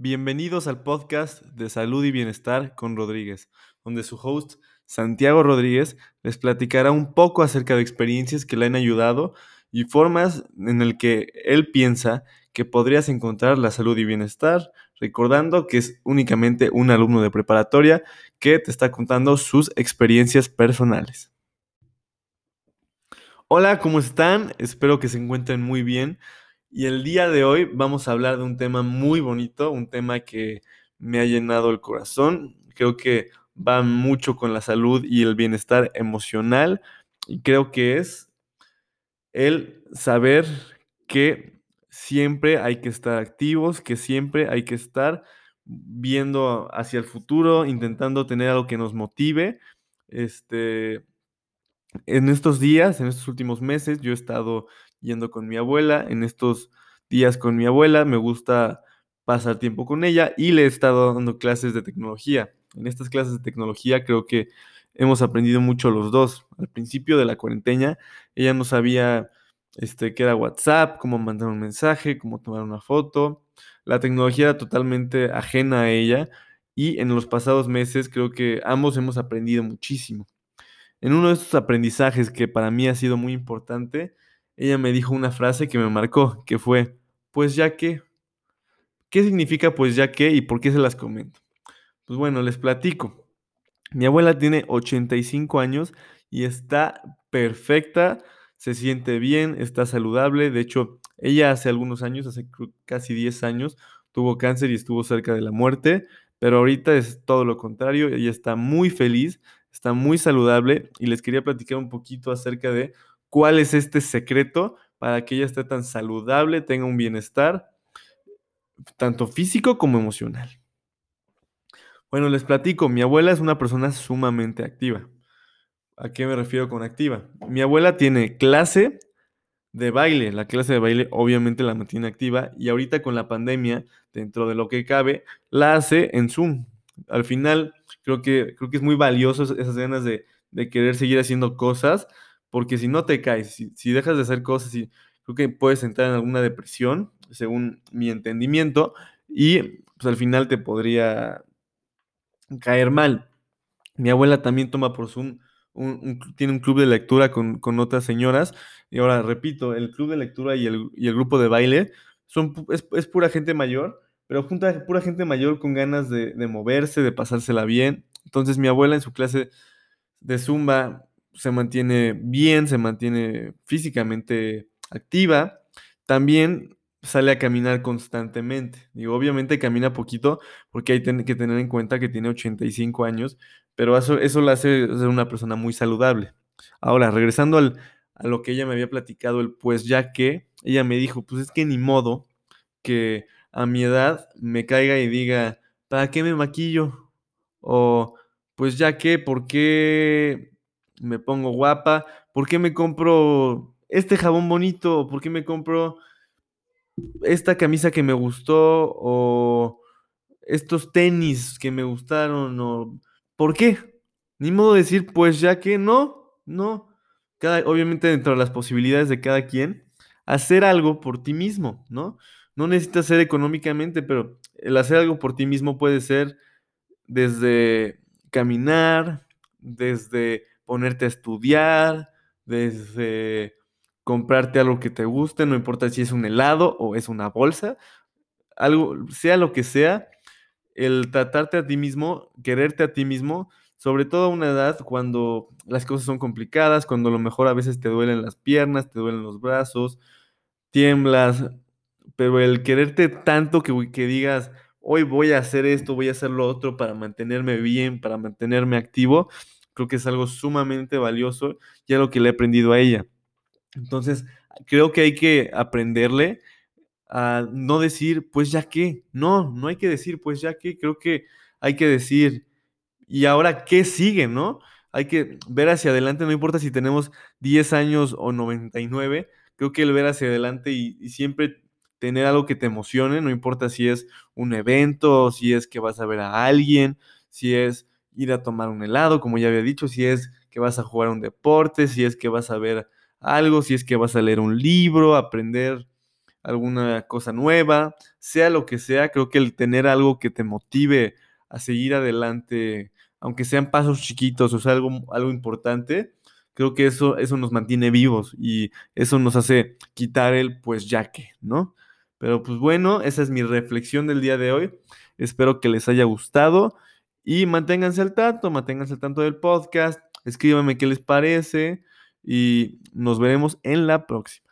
Bienvenidos al podcast de Salud y Bienestar con Rodríguez, donde su host, Santiago Rodríguez, les platicará un poco acerca de experiencias que le han ayudado y formas en el que él piensa que podrías encontrar la salud y bienestar, recordando que es únicamente un alumno de preparatoria que te está contando sus experiencias personales. Hola, ¿cómo están? Espero que se encuentren muy bien. Y el día de hoy vamos a hablar de un tema muy bonito, un tema que me ha llenado el corazón. Creo que va mucho con la salud y el bienestar emocional. Y creo que es el saber que siempre hay que estar activos, que siempre hay que estar viendo hacia el futuro, intentando tener algo que nos motive. Este, en estos días, en estos últimos meses, yo he estado yendo con mi abuela. En estos días con mi abuela me gusta pasar tiempo con ella y le he estado dando clases de tecnología. En estas clases de tecnología creo que hemos aprendido mucho los dos. Al principio de la cuarentena, ella no sabía este, qué era WhatsApp, cómo mandar un mensaje, cómo tomar una foto. La tecnología era totalmente ajena a ella y en los pasados meses creo que ambos hemos aprendido muchísimo. En uno de estos aprendizajes que para mí ha sido muy importante, ella me dijo una frase que me marcó, que fue, pues ya que, ¿qué significa pues ya que y por qué se las comento? Pues bueno, les platico. Mi abuela tiene 85 años y está perfecta, se siente bien, está saludable. De hecho, ella hace algunos años, hace casi 10 años, tuvo cáncer y estuvo cerca de la muerte, pero ahorita es todo lo contrario, ella está muy feliz, está muy saludable y les quería platicar un poquito acerca de cuál es este secreto para que ella esté tan saludable, tenga un bienestar, tanto físico como emocional. Bueno, les platico, mi abuela es una persona sumamente activa. ¿A qué me refiero con activa? Mi abuela tiene clase de baile, la clase de baile obviamente la mantiene activa y ahorita con la pandemia, dentro de lo que cabe, la hace en Zoom. Al final, creo que, creo que es muy valioso esas ganas de, de querer seguir haciendo cosas, porque si no te caes, si, dejas de hacer cosas, y creo que puedes entrar en alguna depresión, según mi entendimiento, y pues al final te podría caer mal. Mi abuela también toma por Zoom, tiene un club de lectura con, otras señoras, y ahora repito, el club de lectura y el, grupo de baile son, es, pura gente mayor, pero junta pura gente mayor con ganas de, de moverse, de pasársela bien. Entonces mi abuela en su clase de zumba se mantiene bien, se mantiene físicamente activa, también sale a caminar constantemente. Digo, obviamente camina poquito porque hay que tener en cuenta que tiene 85 años, pero eso, eso la hace ser una persona muy saludable. Ahora, regresando al, a lo que ella me había platicado, el pues ya que, ella me dijo, pues es que ni modo que a mi edad me caiga y diga, ¿para qué me maquillo? O pues ya que, ¿por qué me pongo guapa, ¿por qué me compro este jabón bonito? ¿Por qué me compro esta camisa que me gustó? ¿O estos tenis que me gustaron? ¿O por qué? Ni modo de decir, pues ya que no, no. Cada, obviamente dentro de las posibilidades de cada quien, hacer algo por ti mismo, ¿no? No necesitas ser económicamente, pero el hacer algo por ti mismo puede ser desde caminar, desde ponerte a estudiar, desde comprarte algo que te guste, no importa si es un helado o es una bolsa, algo, sea lo que sea, el tratarte a ti mismo, quererte a ti mismo, sobre todo a una edad cuando las cosas son complicadas, cuando a lo mejor a veces te duelen las piernas, te duelen los brazos, tiemblas, pero el quererte tanto que, que digas, hoy voy a hacer esto, voy a hacer lo otro para mantenerme bien, para mantenerme activo, Creo que es algo sumamente valioso y algo que le he aprendido a ella. Entonces, creo que hay que aprenderle a no decir, pues ya qué. No, no hay que decir, pues ya qué. Creo que hay que decir, ¿y ahora qué sigue, no? Hay que ver hacia adelante, no importa si tenemos 10 años o 99, creo que el ver hacia adelante y, y siempre tener algo que te emocione, no importa si es un evento, si es que vas a ver a alguien, si es ir a tomar un helado, como ya había dicho, si es que vas a jugar un deporte, si es que vas a ver algo, si es que vas a leer un libro, aprender alguna cosa nueva, sea lo que sea, creo que el tener algo que te motive a seguir adelante, aunque sean pasos chiquitos o sea algo, algo importante, creo que eso, eso nos mantiene vivos y eso nos hace quitar el pues ya que, ¿no? Pero pues bueno, esa es mi reflexión del día de hoy. Espero que les haya gustado y manténganse al tanto, manténganse al tanto del podcast, escríbanme qué les parece y nos veremos en la próxima.